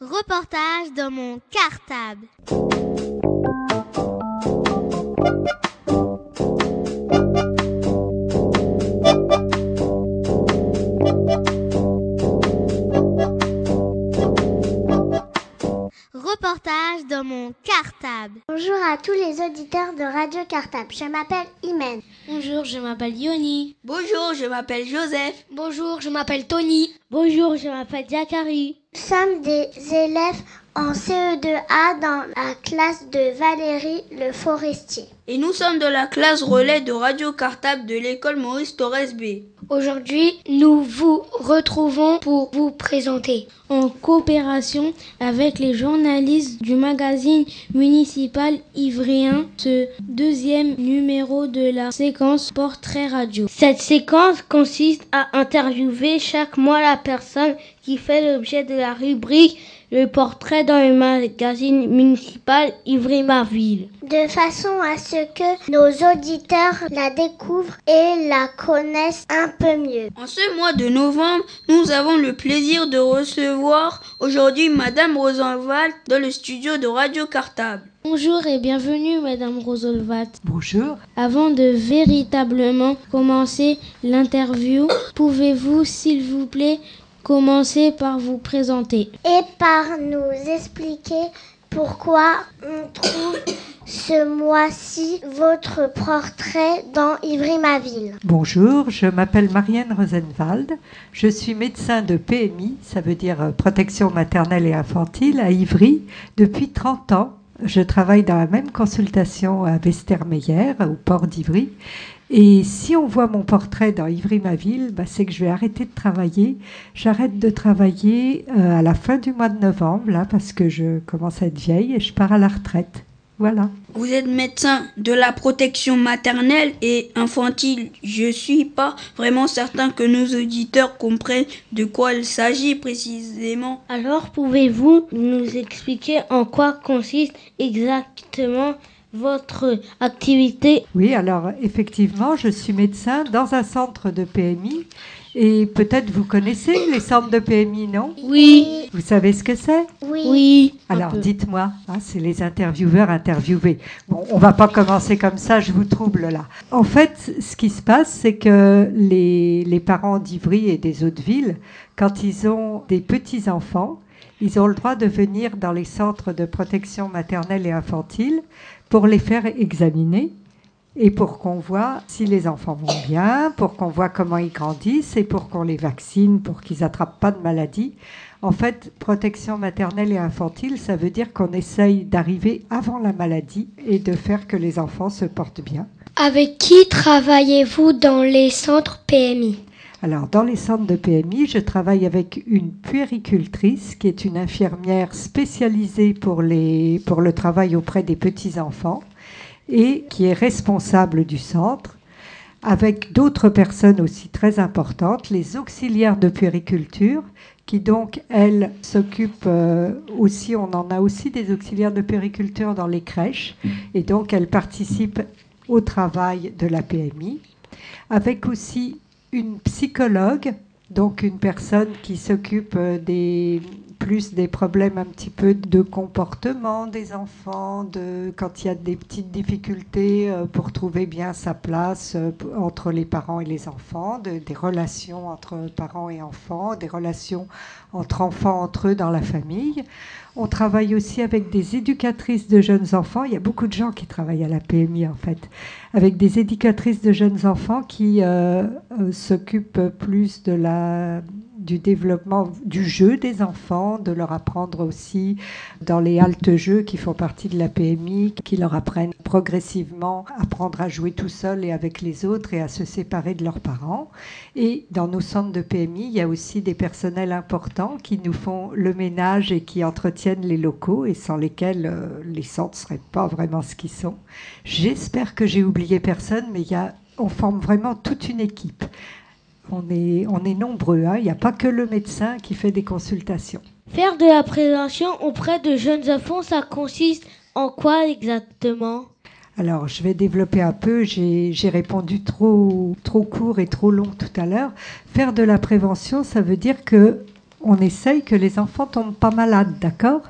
Reportage dans mon cartable. Reportage dans mon cartable. Bonjour à tous les auditeurs de Radio Cartable. Je m'appelle Imen. Bonjour, je m'appelle Yoni. Bonjour, je m'appelle Joseph. Bonjour, je m'appelle Tony. Bonjour, je m'appelle Zachary. Nous sommes des élèves en CE2A dans la classe de Valérie Le Forestier. Et nous sommes de la classe relais de Radio Cartable de l'école Maurice Torres B. Aujourd'hui, nous vous retrouvons pour vous présenter, en coopération avec les journalistes du magazine municipal ivrien, ce deuxième numéro de la séquence Portrait Radio. Cette séquence consiste à interviewer chaque mois la personne qui fait l'objet de la rubrique le portrait dans le magazine municipal Ivry-Marville. De façon à ce que nos auditeurs la découvrent et la connaissent un peu mieux. En ce mois de novembre, nous avons le plaisir de recevoir aujourd'hui Madame Rosenwald dans le studio de Radio Cartable. Bonjour et bienvenue Madame Rosolvat. Bonjour. Avant de véritablement commencer l'interview, pouvez-vous s'il vous plaît commencer par vous présenter et par nous expliquer pourquoi on trouve ce mois-ci votre portrait dans Ivry-Maville. Bonjour, je m'appelle Marianne Rosenwald. Je suis médecin de PMI, ça veut dire protection maternelle et infantile, à Ivry depuis 30 ans. Je travaille dans la même consultation à Westermeyer, au port d'Ivry. Et si on voit mon portrait dans Ivry-ma-ville, bah, c'est que je vais arrêter de travailler. J'arrête de travailler euh, à la fin du mois de novembre, là, parce que je commence à être vieille et je pars à la retraite. Voilà. Vous êtes médecin de la protection maternelle et infantile. Je suis pas vraiment certain que nos auditeurs comprennent de quoi il s'agit précisément. Alors pouvez-vous nous expliquer en quoi consiste exactement votre activité? Oui, alors effectivement, je suis médecin dans un centre de PMI. Et peut-être vous connaissez les centres de PMI, non? Oui. Vous savez ce que c'est? Oui. Oui. Alors dites-moi, hein, c'est les intervieweurs interviewés. Bon, on va pas commencer comme ça, je vous trouble là. En fait, ce qui se passe, c'est que les, les parents d'Ivry et des autres villes, quand ils ont des petits-enfants, ils ont le droit de venir dans les centres de protection maternelle et infantile pour les faire examiner et pour qu'on voit si les enfants vont bien, pour qu'on voit comment ils grandissent et pour qu'on les vaccine, pour qu'ils n'attrapent pas de maladies. En fait, protection maternelle et infantile, ça veut dire qu'on essaye d'arriver avant la maladie et de faire que les enfants se portent bien. Avec qui travaillez-vous dans les centres PMI alors, dans les centres de PMI, je travaille avec une puéricultrice qui est une infirmière spécialisée pour, les, pour le travail auprès des petits-enfants et qui est responsable du centre, avec d'autres personnes aussi très importantes, les auxiliaires de puériculture, qui donc, elles, s'occupent euh, aussi, on en a aussi des auxiliaires de puériculture dans les crèches, et donc elles participent au travail de la PMI, avec aussi une psychologue, donc une personne qui s'occupe des plus des problèmes un petit peu de comportement des enfants, de quand il y a des petites difficultés pour trouver bien sa place entre les parents et les enfants, de, des relations entre parents et enfants, des relations entre enfants entre eux dans la famille. On travaille aussi avec des éducatrices de jeunes enfants. Il y a beaucoup de gens qui travaillent à la PMI en fait, avec des éducatrices de jeunes enfants qui euh, euh, s'occupent plus de la du développement du jeu des enfants, de leur apprendre aussi dans les haltes jeux qui font partie de la PMI, qui leur apprennent progressivement à apprendre à jouer tout seul et avec les autres et à se séparer de leurs parents. Et dans nos centres de PMI, il y a aussi des personnels importants qui nous font le ménage et qui entretiennent les locaux et sans lesquels euh, les centres ne seraient pas vraiment ce qu'ils sont. J'espère que j'ai oublié personne, mais il y a, on forme vraiment toute une équipe. On est, on est nombreux, hein. il n'y a pas que le médecin qui fait des consultations. Faire de la prévention auprès de jeunes enfants, ça consiste en quoi exactement? Alors, je vais développer un peu. J'ai répondu trop, trop court et trop long tout à l'heure. Faire de la prévention, ça veut dire que on essaye que les enfants tombent pas malades, d'accord?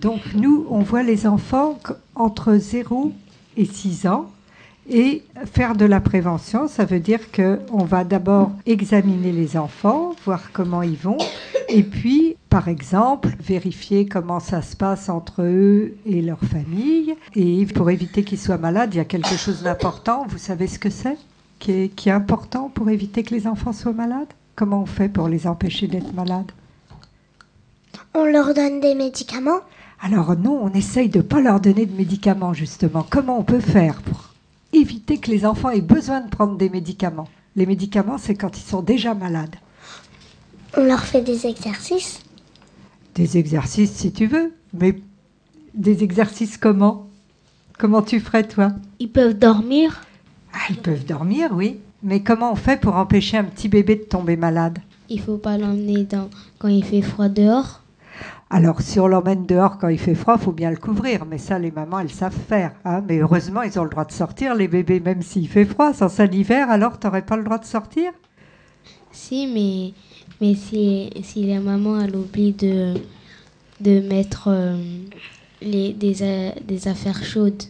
Donc nous, on voit les enfants entre 0 et 6 ans. Et faire de la prévention, ça veut dire qu'on va d'abord examiner les enfants, voir comment ils vont, et puis, par exemple, vérifier comment ça se passe entre eux et leur famille. Et pour éviter qu'ils soient malades, il y a quelque chose d'important. Vous savez ce que c'est qui est, qui est important pour éviter que les enfants soient malades? Comment on fait pour les empêcher d'être malades? On leur donne des médicaments? Alors non, on essaye de ne pas leur donner de médicaments, justement. Comment on peut faire pour éviter que les enfants aient besoin de prendre des médicaments. Les médicaments, c'est quand ils sont déjà malades. On leur fait des exercices? Des exercices si tu veux, mais des exercices comment? Comment tu ferais toi? Ils peuvent dormir? Ah, Ils peuvent dormir, oui. Mais comment on fait pour empêcher un petit bébé de tomber malade? Il faut pas l'emmener dans... quand il fait froid dehors alors, si on l'emmène dehors quand il fait froid, faut bien le couvrir. Mais ça, les mamans, elles savent faire. Hein. Mais heureusement, ils ont le droit de sortir, les bébés, même s'il fait froid. Sans ça, l'hiver, alors, tu n'aurais pas le droit de sortir? Si, mais, mais si, si la maman, elle oublie de, de mettre euh, les, des, des affaires chaudes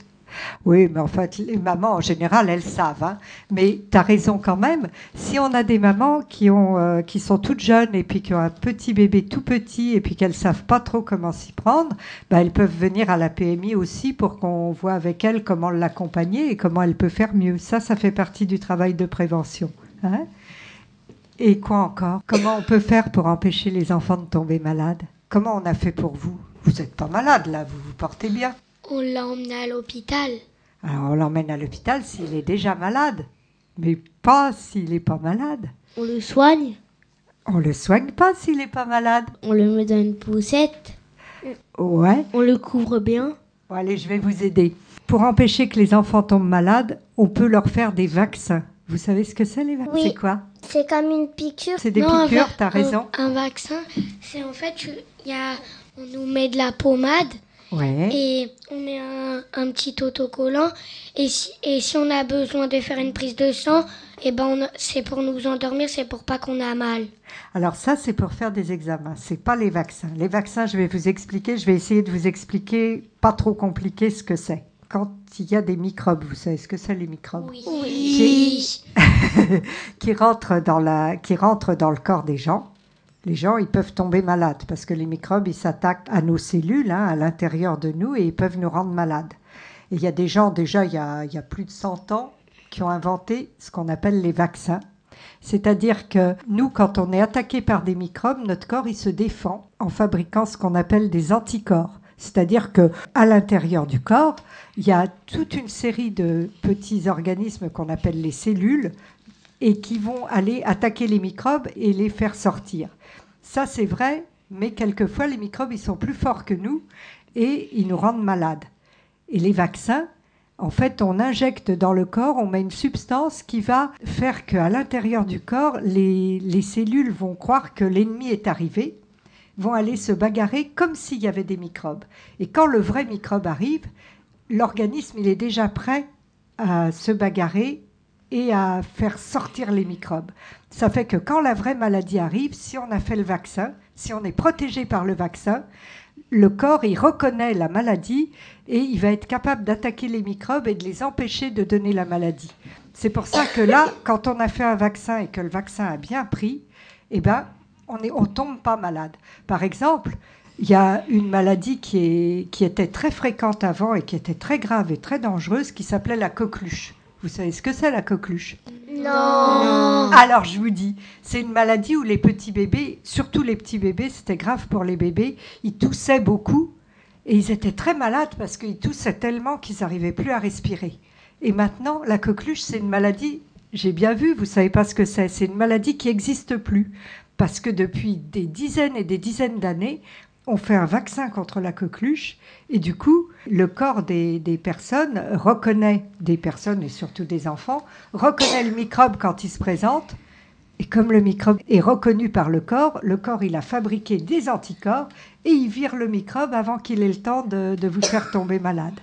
oui, mais en fait, les mamans, en général, elles savent. Hein. Mais tu as raison quand même. Si on a des mamans qui, ont, euh, qui sont toutes jeunes et puis qui ont un petit bébé tout petit et puis qu'elles savent pas trop comment s'y prendre, bah, elles peuvent venir à la PMI aussi pour qu'on voit avec elles comment l'accompagner et comment elle peut faire mieux. Ça, ça fait partie du travail de prévention. Hein. et quoi encore? Comment on peut faire pour empêcher les enfants de tomber malades? Comment on a fait pour vous? Vous n'êtes pas malade là, vous vous portez bien. On l'a emmené à l'hôpital. Alors on l'emmène à l'hôpital s'il est déjà malade, mais pas s'il n'est pas malade. On le soigne On le soigne pas s'il n'est pas malade. On le met dans une poussette Ouais. On le couvre bien Bon, allez, je vais vous aider. Pour empêcher que les enfants tombent malades, on peut leur faire des vaccins. Vous savez ce que c'est les vaccins? Oui. C'est quoi? C'est comme une piqûre. C'est des Non, piqûres, t'as raison. Un, un vaccin, c'est en fait, il y a, on nous met de la pommade Ouais. et on met un, un petit autocollant. Et si, et si on a besoin de faire une prise de sang, et ben on a- c'est pour nous endormir, c'est pour pas qu'on a mal. Alors ça, c'est pour faire des examens. C'est pas les vaccins. Les vaccins, je vais vous expliquer. Je vais essayer de vous expliquer, pas trop compliqué, ce que c'est. Quand il y a des microbes, vous savez ce que c'est les microbes Oui. qui rentrent dans la, qui rentrent dans le corps des gens. Les gens, ils peuvent tomber malades parce que les microbes, ils s'attaquent à nos cellules, hein, à l'intérieur de nous, et ils peuvent nous rendre malades. Et il y a des gens, déjà, il y a, plus de 100 ans, qui ont inventé ce qu'on appelle les vaccins. C'est-à-dire que nous, quand on est attaqué par des microbes, notre corps, il se défend en fabriquant ce qu'on appelle des anticorps. C'est-à-dire que à l'intérieur du corps, il y a toute une série de petits organismes qu'on appelle les cellules et qui vont aller attaquer les microbes et les faire sortir. Ça, c'est vrai, mais quelquefois, les microbes, ils sont plus forts que nous et ils nous rendent malades. Et les vaccins, en fait, on injecte dans le corps, on met une substance qui va faire qu'à l'intérieur du corps, les, les cellules vont croire que l'ennemi est arrivé, vont aller se bagarrer comme s'il y avait des microbes. Et quand le vrai microbe arrive, l'organisme, il est déjà prêt à se bagarrer et à faire sortir les microbes. Ça fait que quand la vraie maladie arrive, si on a fait le vaccin, si on est protégé par le vaccin, le corps, il reconnaît la maladie et il va être capable d'attaquer les microbes et de les empêcher de donner la maladie. C'est pour ça que là, quand on a fait un vaccin et que le vaccin a bien pris, eh ben, on ne tombe pas malade. Par exemple, il y a une maladie qui était très fréquente avant et qui était très grave et très dangereuse qui s'appelait la coqueluche. Vous savez ce que c'est la coqueluche? Non. alors je vous dis, c'est une maladie où les petits bébés, surtout les petits bébés, c'était grave pour les bébés, ils toussaient beaucoup et ils étaient très malades parce qu'ils toussaient tellement qu'ils n'arrivaient plus à respirer. Et maintenant, la coqueluche, c'est une maladie, j'ai bien vu, vous savez pas ce que c'est, c'est une maladie qui n'existe plus parce que depuis des dizaines et des dizaines d'années, on fait un vaccin contre la coqueluche et du coup, le corps des, des personnes reconnaît, des personnes et surtout des enfants, reconnaît le microbe quand il se présente. Et comme le microbe est reconnu par le corps, le corps, il a fabriqué des anticorps et il vire le microbe avant qu'il ait le temps de, de vous faire tomber malade.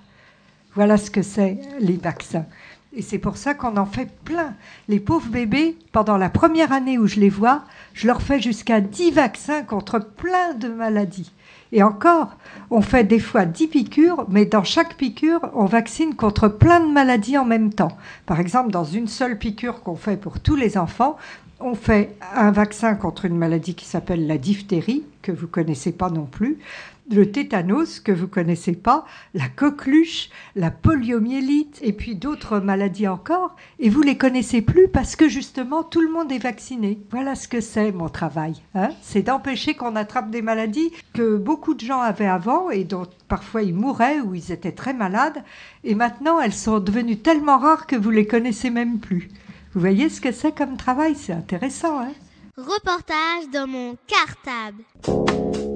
Voilà ce que c'est les vaccins. Et c'est pour ça qu'on en fait plein. Les pauvres bébés, pendant la première année où je les vois, je leur fais jusqu'à 10 vaccins contre plein de maladies. Et encore, on fait des fois 10 piqûres, mais dans chaque piqûre, on vaccine contre plein de maladies en même temps. Par exemple, dans une seule piqûre qu'on fait pour tous les enfants, on fait un vaccin contre une maladie qui s'appelle la diphtérie, que vous connaissez pas non plus, le tétanos que vous connaissez pas, la coqueluche, la poliomyélite et puis d'autres maladies encore et vous les connaissez plus parce que justement tout le monde est vacciné. Voilà ce que c'est mon travail. Hein c'est d'empêcher qu'on attrape des maladies que beaucoup de gens avaient avant et dont parfois ils mouraient ou ils étaient très malades et maintenant elles sont devenues tellement rares que vous les connaissez même plus. Vous voyez ce que c'est comme travail, c'est intéressant. Hein? Reportage dans mon cartable.